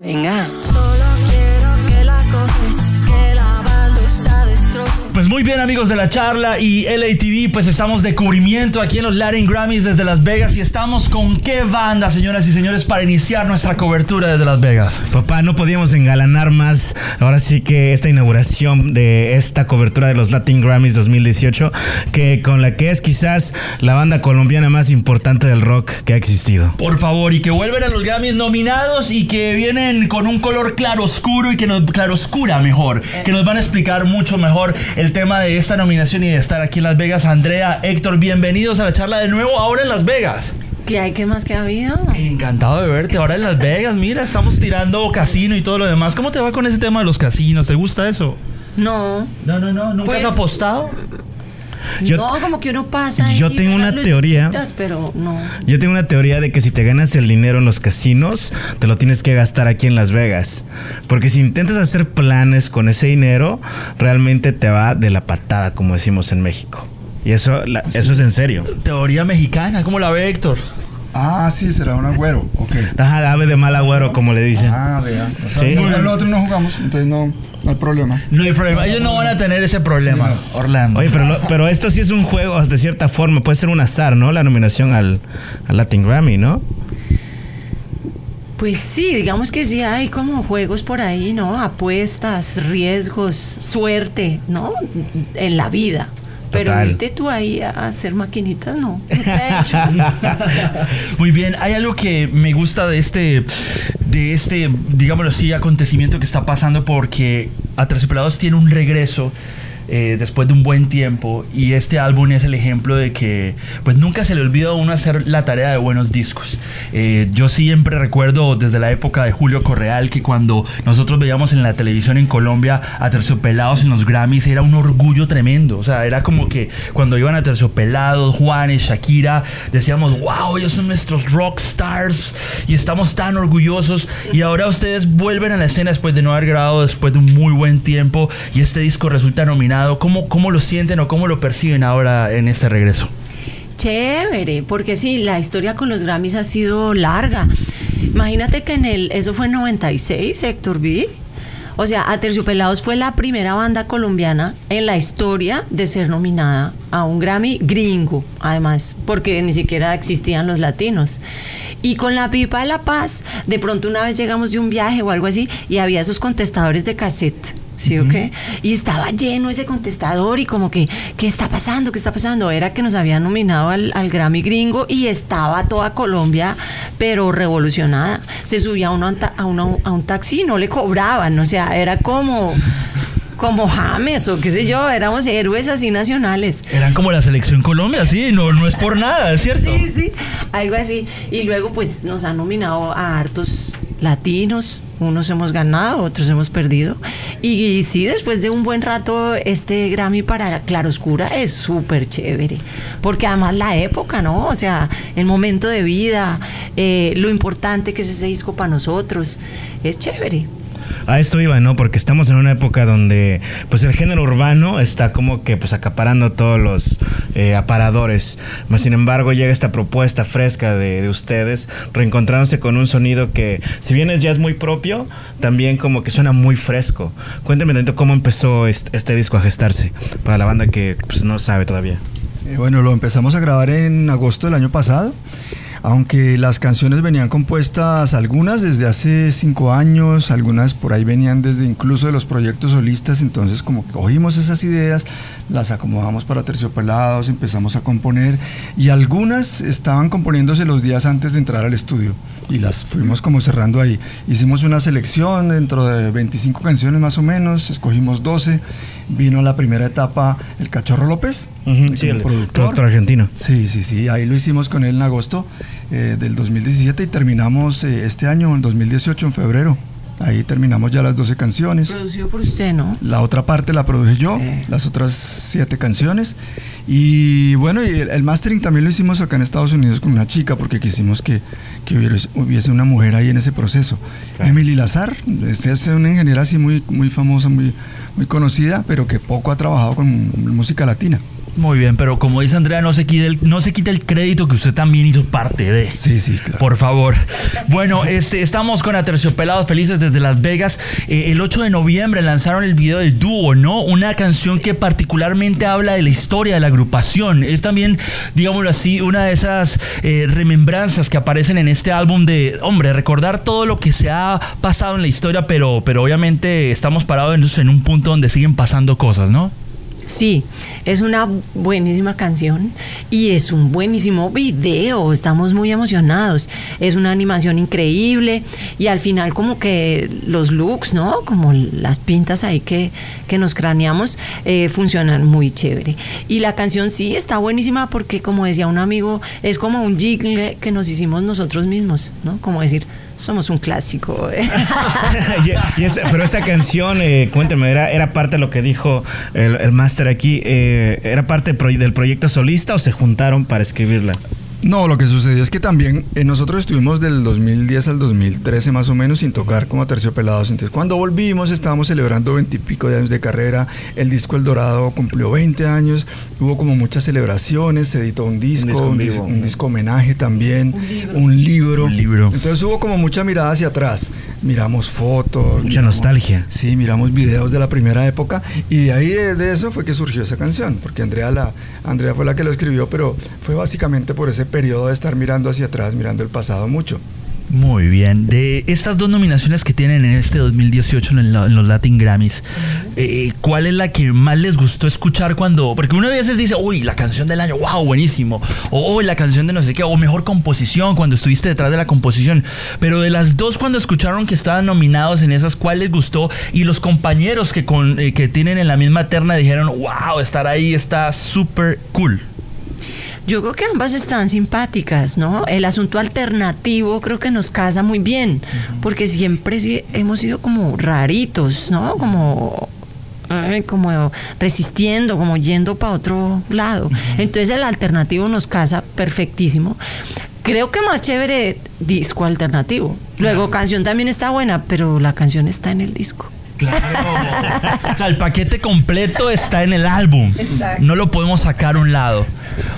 Venga. Muy bien amigos de la charla y LATV, pues estamos de cubrimiento aquí en los Latin Grammys desde Las Vegas y estamos con qué banda, señoras y señores, para iniciar nuestra cobertura desde Las Vegas. Papá, no podíamos engalanar más. Ahora sí que esta inauguración de esta cobertura de los Latin Grammys 2018, que con la que es quizás la banda colombiana más importante del rock que ha existido. Por favor, y que vuelven a los Grammys nominados y que vienen con un color claro oscuro y que nos claro oscura mejor, que nos van a explicar mucho mejor el tema de esta nominación y de estar aquí en Las Vegas. Andrea, Héctor, bienvenidos a la charla de nuevo ahora en Las Vegas. ¿Qué hay? ¿Qué más que ha habido? Encantado de verte ahora en Las Vegas. Mira, estamos tirando casino y todo lo demás. ¿Cómo te va con ese tema de los casinos? ¿Te gusta eso? No. No, no, no. ¿Nunca Pues- has apostado? Yo- no, como que uno pasa. yo y tengo una teoría. lucecitas, Pero no. Yo tengo una teoría de que si te ganas el dinero en los casinos, te lo tienes que gastar aquí en Las Vegas. Porque si intentas hacer planes con ese dinero, realmente te va de la patada, como decimos en México. Y eso, la- eso es en serio. Teoría mexicana. ¿Cómo la ve Héctor? Ah, sí, será un agüero. Ok. Ajá, ave de mal agüero, como le dicen. Ah, vea. O sea, Sí. no, nosotros no jugamos, entonces no, no hay problema. No hay problema. Ellos no van a tener ese problema, Sí, Orlando. Oye, pero, pero esto sí es un juego de cierta forma. Puede ser un azar, ¿no? La nominación al, al Latin Grammy, ¿no? Pues sí, digamos que sí hay como juegos por ahí, ¿no? Apuestas, riesgos, suerte, ¿no? En la vida. Pero irte tú ahí a hacer maquinitas, no. Muy bien, hay algo que me gusta de este, de este, digámoslo así, acontecimiento que está pasando porque Aterciopelados tiene un regreso eh, después de un buen tiempo y este álbum es el ejemplo de que pues nunca se le olvida a uno hacer la tarea de buenos discos. Eh, yo siempre recuerdo desde la época de Julio Correal que cuando nosotros veíamos en la televisión en Colombia a Terciopelados en los Grammys era un orgullo tremendo. O sea, era como que cuando iban a Terciopelados, Juanes, Shakira, decíamos, wow, ellos son nuestros rock stars y estamos tan orgullosos. Y ahora ustedes vuelven a la escena después de no haber grabado, después de un muy buen tiempo y este disco resulta nominado. ¿Cómo, cómo lo sienten o cómo lo perciben ahora en este regreso? Chévere, porque sí, la historia con los Grammys ha sido larga. Imagínate que en el, eso fue en 96, Héctor B. O sea, Aterciopelados fue la primera banda colombiana en la historia de ser nominada a un Grammy gringo, además, porque ni siquiera existían los latinos. Y con la pipa de la paz, de pronto una vez llegamos de un viaje o algo así y había esos contestadores de cassette. ¿Sí o qué? Y estaba lleno ese contestador y como que, ¿qué está pasando? ¿Qué está pasando? Era que nos habían nominado al, al Grammy gringo y estaba toda Colombia, pero revolucionada. Se subía uno a un, ta- a uno- a un taxi y no le cobraban, o sea, era como, como James o qué sé yo, éramos héroes así nacionales. Eran como la selección Colombia, sí, no, no es por nada, es cierto. Sí, sí, algo así. Y luego pues nos han nominado a hartos latinos, unos hemos ganado, otros hemos perdido. Y, sí, después de un buen rato, este Grammy para Claroscura es súper chévere. Porque además la época, ¿no? O sea, el momento de vida, eh, lo importante que es ese disco para nosotros, es chévere. A esto iba, ¿no? Porque estamos en una época donde pues el género urbano está como que pues acaparando todos los eh, aparadores. Mas, sin embargo, llega esta propuesta fresca de, de ustedes, reencontrándose con un sonido que, si bien es jazz muy propio, también como que suena muy fresco. Cuéntenme dentro cómo empezó este, este disco a gestarse para la banda que pues, no sabe todavía. Eh, bueno, lo empezamos a grabar en agosto del año pasado, aunque las canciones venían compuestas algunas desde hace cinco años, algunas por ahí venían desde incluso de los proyectos solistas, entonces como que cogimos esas ideas, las acomodamos para terciopelados, empezamos a componer y algunas estaban componiéndose los días antes de entrar al estudio y las fuimos como cerrando ahí. Hicimos una selección dentro de 25 canciones más o menos, escogimos 12, vino la primera etapa el Cachorro López, sí, el productor. productor argentino. Sí, sí, sí, ahí lo hicimos con él en agosto eh, del 2017 y terminamos eh, este año, en 2018, en febrero. Ahí terminamos ya las 12 canciones. Producido por usted, ¿no? La otra parte la produje yo, Eh. las otras siete canciones. Y bueno, y el, el mastering también lo hicimos acá en Estados Unidos con una chica porque quisimos que, que hubiese, hubiese una mujer ahí en ese proceso. Emily Lazar, es, es una ingeniera así muy, muy famosa, muy, muy conocida, pero que poco ha trabajado con música latina. Muy bien, pero como dice Andrea, no se quite el, no se quite el crédito que usted también hizo parte de. Sí, sí, claro. Por favor. Bueno, este, estamos con Aterciopelados Felices desde Las Vegas. Eh, el 8 de noviembre lanzaron el video del dúo, ¿no? Una canción que particularmente habla de la historia de la agrupación. Es también, digámoslo así, una de esas eh, remembranzas que aparecen en este álbum de, hombre, recordar todo lo que se ha pasado en la historia, pero, pero obviamente estamos parados en, en un punto donde siguen pasando cosas, ¿no? Sí, es una buenísima canción y es un buenísimo video, estamos muy emocionados, es una animación increíble y al final como que los looks, ¿no? Como las pintas ahí que, que nos craneamos eh, funcionan muy chévere. Y la canción sí está buenísima porque como decía un amigo, es como un jingle que nos hicimos nosotros mismos, ¿no? Como decir, somos un clásico. ¿eh? Pero esa canción, eh, cuénteme, ¿era, ¿era parte de lo que dijo el, el máster aquí? eh, ¿Era parte del proyecto solista o se juntaron para escribirla? No, lo que sucedió es que también eh, nosotros estuvimos del 2010 al 2013 más o menos sin tocar como Terciopelados. Entonces, cuando volvimos estábamos celebrando veintipico de años de carrera. El disco El Dorado cumplió 20 años. Hubo como muchas celebraciones. Se editó un disco, un, dis- vivo. un disco homenaje también, un libro. Un libro. Entonces hubo como mucha mirada hacia atrás. Miramos fotos. Mucha miramos- nostalgia. Sí, miramos videos de la primera época y de ahí de, de eso fue que surgió esa canción, porque Andrea, la, Andrea fue la que lo escribió, pero fue básicamente por ese periodo de estar mirando hacia atrás, mirando el pasado mucho. Muy bien. De estas dos nominaciones que tienen en este 2018 en, en los Latin Grammys, eh, ¿cuál es la que más les gustó escuchar cuando.? Porque uno a veces dice, uy, la canción del año, wow, buenísimo. O "Uy, la canción de no sé qué, o mejor composición cuando estuviste detrás de la composición. Pero de las dos, cuando escucharon que estaban nominados en esas, ¿cuál les gustó? Y los compañeros que, con, eh, que tienen en la misma terna dijeron, wow, estar ahí está súper cool. Yo creo que ambas están simpáticas, ¿no? El asunto alternativo creo que nos casa muy bien, porque siempre hemos sido como raritos, ¿no? Como resistiendo, como yendo para otro lado. Entonces el alternativo nos casa perfectísimo. Creo que más chévere disco alternativo. Luego canción también está buena, pero la canción está en el disco. Claro. o sea, el paquete completo está en el álbum. No lo podemos sacar a un lado.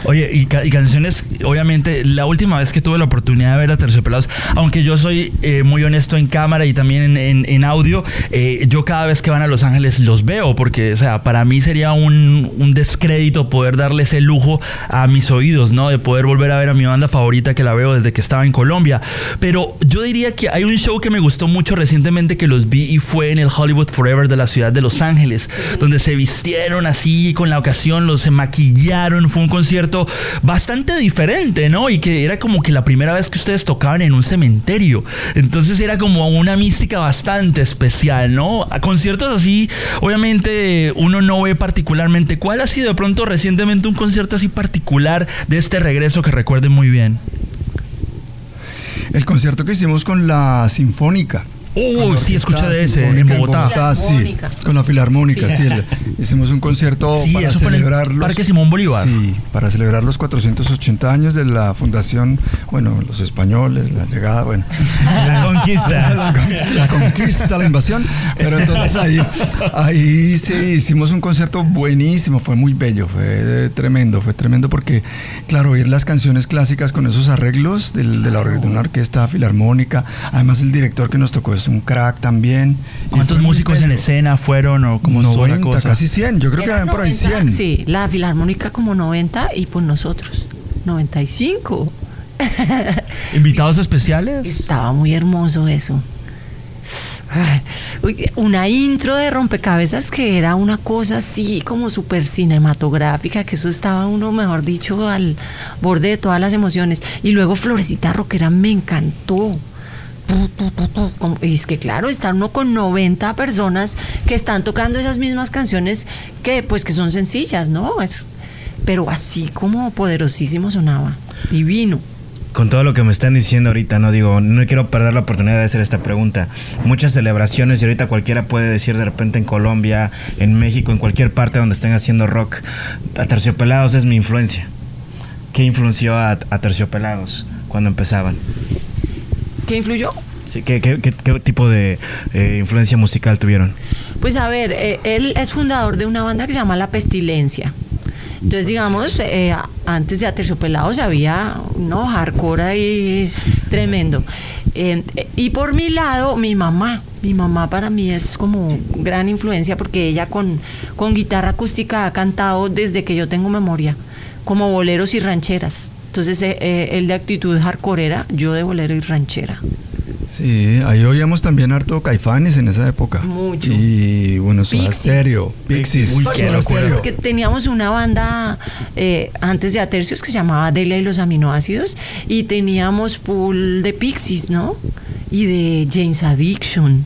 Oye, y, ca- y canciones, obviamente, la última vez que tuve la oportunidad de ver a Terciopelados, aunque yo soy eh, muy honesto en cámara y también en, en- en audio, eh, yo cada vez que van a Los Ángeles los veo, porque, o sea, para mí sería un, un descrédito poder darle ese lujo a mis oídos, ¿no? De poder volver a ver a mi banda favorita que la veo desde que estaba en Colombia. Pero yo diría que hay un show que me gustó mucho recientemente que los vi y fue en el Hollywood Forever de la ciudad de Los Ángeles, donde se vistieron así con la ocasión, los se maquillaron, fue un concierto bastante diferente, ¿no? Y que era como que la primera vez que ustedes tocaban en un cementerio. Entonces era como una mística bastante especial, ¿no? A conciertos así, obviamente uno no ve particularmente. ¿Cuál ha sido de pronto recientemente un concierto así particular de este regreso que recuerden muy bien? El concierto que hicimos con la Sinfónica. Con la sí, escuché Orquesta de ese, en Bogotá. sí, Filarmónica. con la Filarmónica, sí. el- hicimos un concierto Sí, para eso fue en el celebrar los, Parque Simón Bolívar. Sí, para celebrar los 480 años de la fundación, bueno, los españoles, la llegada, bueno. La conquista. la, con- la conquista, la invasión. Pero entonces ahí, ahí sí hicimos un concierto buenísimo, fue muy bello, fue tremendo, fue tremendo porque, claro, oír las canciones clásicas con esos arreglos del- de, la, de una orquesta filarmónica, además el director que nos tocó es un crack también. ¿Cuántos músicos en escena fueron o la 90, cosa? casi 100, yo creo que habían por ahí 90, 100. Sí, la filarmónica como 90 y pues nosotros 95. ¿Invitados especiales? Estaba muy hermoso eso. Una intro de rompecabezas que era una cosa así como súper cinematográfica, que eso estaba uno, mejor dicho, al borde de todas las emociones. Y luego Florecita Roquera me encantó. Y es que claro, estar uno con 90 personas que están tocando esas mismas canciones que pues que son sencillas, ¿no? Es, pero así como poderosísimo sonaba. Divino. Con todo lo que me están diciendo ahorita, no digo, no quiero perder la oportunidad de hacer esta pregunta. Muchas celebraciones y ahorita cualquiera puede decir de repente en Colombia, en México, en cualquier parte donde estén haciendo rock, Aterciopelados es mi influencia. ¿Qué influenció a, a Terciopelados cuando empezaban? ¿Qué influyó? Sí, ¿qué, qué- qué- qué tipo de eh, influencia musical tuvieron? Pues a ver, eh, él es fundador de una banda que se llama La Pestilencia. Entonces, digamos, eh, antes de Aterciopelados había, no, hardcore ahí tremendo. Eh, y por mi lado, mi mamá. Mi mamá para mí es como gran influencia porque ella con, con guitarra acústica ha cantado desde que yo tengo memoria, como boleros y rancheras. Entonces, eh, eh, él de actitud hardcoreera, yo de bolero y ranchera. Sí, ahí oíamos también harto Caifanes en esa época. Mucho. Y bueno, Soda. Stereo, Pixies, Uy. Porque teníamos una banda eh, antes de Atercios que se llamaba Delia y los aminoácidos y teníamos full de Pixies, ¿no? Y de James Addiction,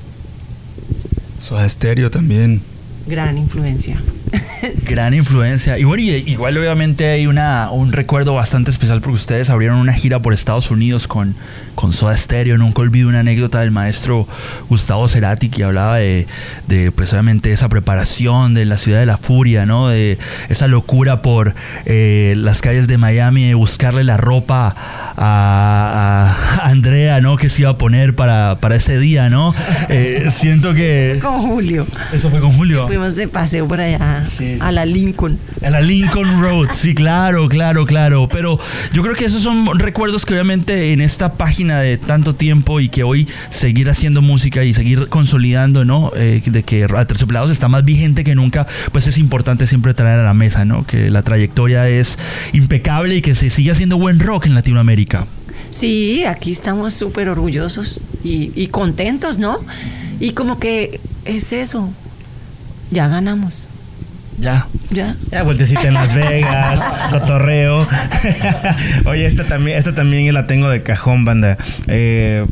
Soda Stereo también. gran influencia. Gran influencia. Y bueno, y- igual obviamente hay una, un recuerdo bastante especial porque ustedes abrieron una gira por Estados Unidos con, con Soda Stereo. Nunca olvido una anécdota del maestro Gustavo Cerati que hablaba de, de pues obviamente esa preparación de la ciudad de la furia, ¿no? De esa locura por eh, las calles de Miami, de buscarle la ropa a, a Andrea, ¿no? Que se iba a poner para, para ese día, ¿no? Eh, siento que... Con Julio. Eso fue con Julio. Fuimos de paseo por allá Sí. a la Lincoln. En la Lincoln Road, sí, claro, claro, claro. Pero yo creo que esos son recuerdos que obviamente en esta página de tanto tiempo y que hoy seguir haciendo música y seguir consolidando, ¿no? Eh, de que Aterciopelados está más vigente que nunca, pues es importante siempre traer a la mesa, ¿no? Que la trayectoria es impecable y que se sigue haciendo buen rock en Latinoamérica. Sí, aquí estamos súper orgullosos y, y contentos, ¿no? Y como que es eso. Ya ganamos. Ya. Ya. Ya, vueltecita en Las Vegas, cotorreo. Oye, esta también, esta también la tengo de cajón, banda. Eh,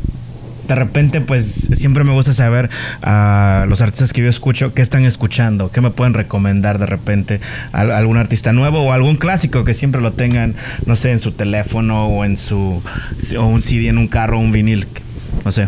de repente, pues siempre me gusta saber a los artistas que yo escucho qué están escuchando, qué me pueden recomendar de repente a, algún artista nuevo o algún clásico que siempre lo tengan, no sé, en su teléfono o en su o un CD en un carro, un vinil, no sé.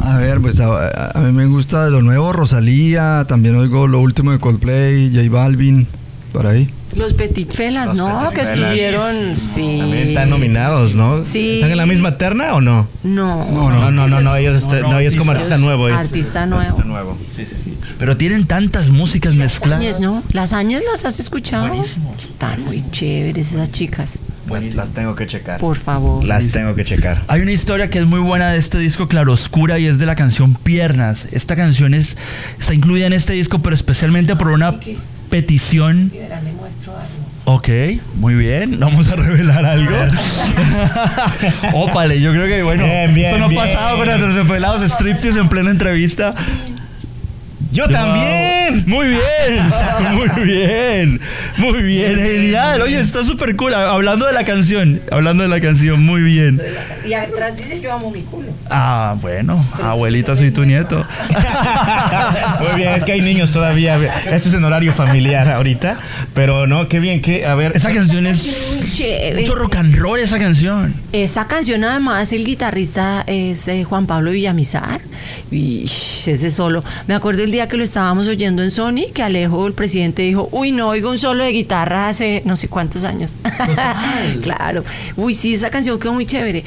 A ver, pues a- a mí me gusta de lo nuevo, Rosalía, también oigo lo último de Coldplay, J Balvin, por ahí. Los Petit Felas, Los ¿no? Petit que Felas. estuvieron, sí. También están nominados, ¿no? Sí. ¿Están en la misma terna o no? No. No, no, no, no, no, ellos, está- No, no, no, ellos como artista nuevo. Artista nuevo. Artista nuevo. Sí, sí, sí. Pero tienen tantas músicas mezcladas. Lasañas, ¿no? Lasañas las has escuchado. Buenísimo. Están muy chéveres esas chicas. Las, las tengo que checar. Por favor. Las tengo que checar. Hay una historia que es muy buena de este disco Claroscura y es de la canción Piernas. Esta canción es, está incluida en este disco, pero especialmente por una petición. Ok, muy bien. Vamos a revelar algo. Ópale, yo creo que bueno. Bien, bien, esto no ha pasado con nuestros pelados striptease en plena entrevista. Yo también. Muy bien, muy bien, muy bien, genial. Oye, está súper cool. Hablando de la canción, hablando de la canción, muy bien. Y atrás dice yo amo mi culo. Ah, bueno, abuelita, soy tu nieto. Muy bien, es que hay niños todavía. Esto es en horario familiar ahorita. Pero no, qué bien, que a ver. Esa canción es Muy chévere. mucho rock and roll, esa canción. Esa canción además el guitarrista es eh, Juan Pablo Villamizar y ese solo. Me acuerdo el día que lo estábamos oyendo en Sony que Alejo, el presidente, dijo, uy, no oigo un solo de guitarra hace no sé cuántos años. claro. Uy, sí, esa canción quedó muy chévere.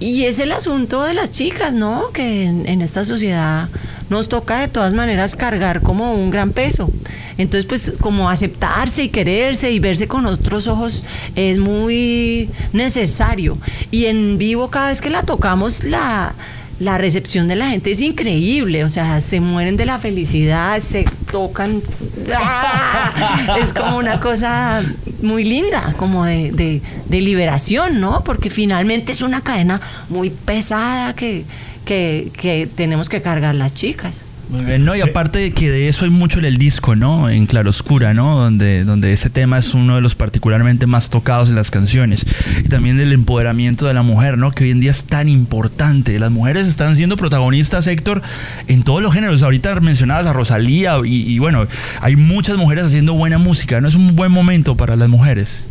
Y es el asunto de las chicas, ¿no? Que en, en esta sociedad nos toca de todas maneras cargar como un gran peso. Entonces, pues como aceptarse y quererse y verse con otros ojos es muy necesario. Y en vivo cada vez que la tocamos, la, la recepción de la gente es increíble. O sea, se mueren de la felicidad, se tocan. ¡Ah! Es como una cosa muy linda, como de, de- de liberación, ¿no? Porque finalmente es una cadena muy pesada que, que, que tenemos que cargar las chicas. Muy bien, no, y aparte de que de eso hay mucho en el disco, ¿no? En Claroscura, ¿no? Donde, donde ese tema es uno de los particularmente más tocados en las canciones. Y también el empoderamiento de la mujer, ¿no? Que hoy en día es tan importante. Las mujeres están siendo protagonistas, Héctor, en todos los géneros. Ahorita mencionabas a Rosalía y, y bueno, hay muchas mujeres haciendo buena música, ¿no? Es un buen momento para las mujeres.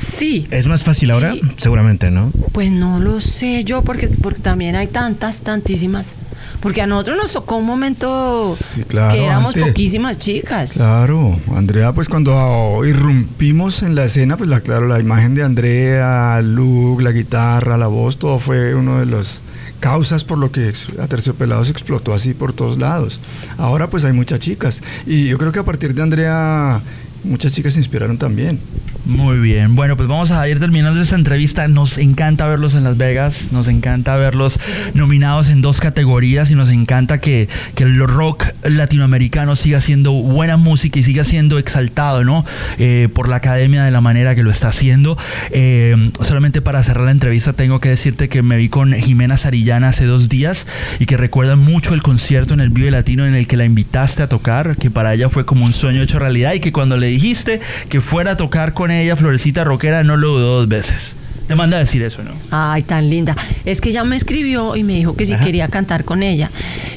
Sí. ¿Es más fácil ahora? Seguramente, ¿no? Pues no lo sé yo, porque, porque también hay tantas, tantísimas. Porque a nosotros nos tocó un momento Sí, claro, que éramos antes. poquísimas chicas. Claro, Andrea, pues cuando irrumpimos en la escena, pues la, claro, la imagen de Andrea, Luke, la guitarra, la voz, todo fue uno de los causas por lo que ex- Aterciopelados explotó así por todos lados. Ahora pues hay muchas chicas y yo creo que a partir de Andrea muchas chicas se inspiraron también. Muy bien, bueno, pues vamos a ir terminando esta entrevista. Nos encanta verlos en Las Vegas, nos encanta verlos nominados en dos categorías y nos encanta que, que el rock latinoamericano siga siendo buena música y siga siendo exaltado, ¿no? Eh, por la academia de la manera que lo está haciendo. Eh, solamente para cerrar la entrevista tengo que decirte que me vi con Jimena Sarillana hace dos días y que recuerda mucho el concierto en el Vive Latino en el que la invitaste a tocar, que para ella fue como un sueño hecho realidad y que cuando le dijiste que fuera a tocar con ella, Florecita Roquera, no lo dudó dos veces. Te manda a decir eso, ¿no? Ay, tan linda. Es que ella me escribió y me dijo que si quería cantar con ella.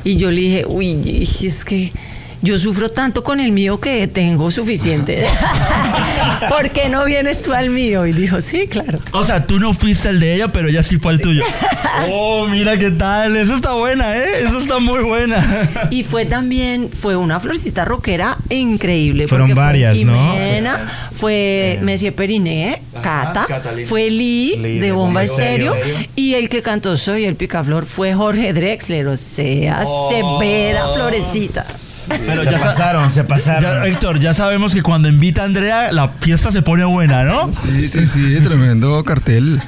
Y yo le dije, uy, es que yo sufro tanto con el mío que tengo suficiente. ¿Por qué no vienes tú al mío? Y dijo, sí, claro. O sea, tú no fuiste el de ella, pero ella sí fue el tuyo. oh, mira qué tal. Eso está buena, ¿eh? Eso está muy buena. y fue también, fue una florcita rockera increíble. Fueron varias, fue ¿no? Jimena, Fue Monsieur Periné, Cata, Catalina. fue Lee, Lee de Bomba Estéreo. Y el que cantó Soy el Picaflor fue Jorge Drexler. O sea, severa florecita. Pero se ya sa- pasaron, se pasaron. Ya, Héctor, ya sabemos que cuando invita a Andrea, la fiesta se pone buena, ¿no? Sí, sí, sí, tremendo cartel.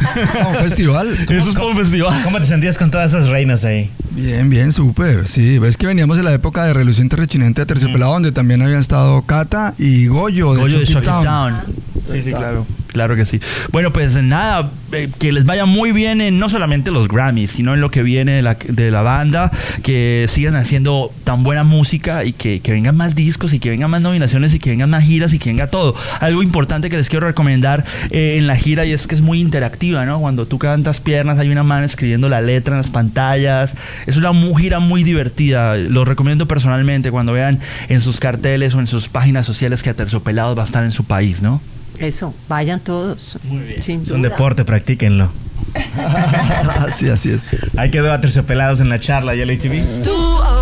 Un festival. Eso es como un festival. ¿Cómo te sentías con todas esas reinas ahí? Bien, bien, súper. Sí, ves que veníamos de la época de Reluciente Rechinente de Terciopelado, donde también habían estado Cata y Goyo de Goyo de Chucky Shock It Town. Down. Sí, sí, claro. Claro que sí. Bueno, pues nada, eh, que les vaya muy bien en no solamente los Grammys, sino en lo que viene de la, de la banda, que sigan haciendo tan buena música y que, que vengan más discos y que vengan más nominaciones y que vengan más giras y que venga todo. Algo importante que les quiero recomendar eh, en la gira y es que es muy interactiva, ¿no? Cuando tú cantas piernas, hay una mano escribiendo la letra en las pantallas. Es una gira muy divertida. Lo recomiendo personalmente cuando vean en sus carteles o en sus páginas sociales que Aterciopelados va a estar en su país, ¿no? Eso, vayan todos. Muy bien. Sin Es un deporte, practíquenlo. Así, así es. Ahí quedó a terciopelados en la charla y LATV. Dúo, ordinario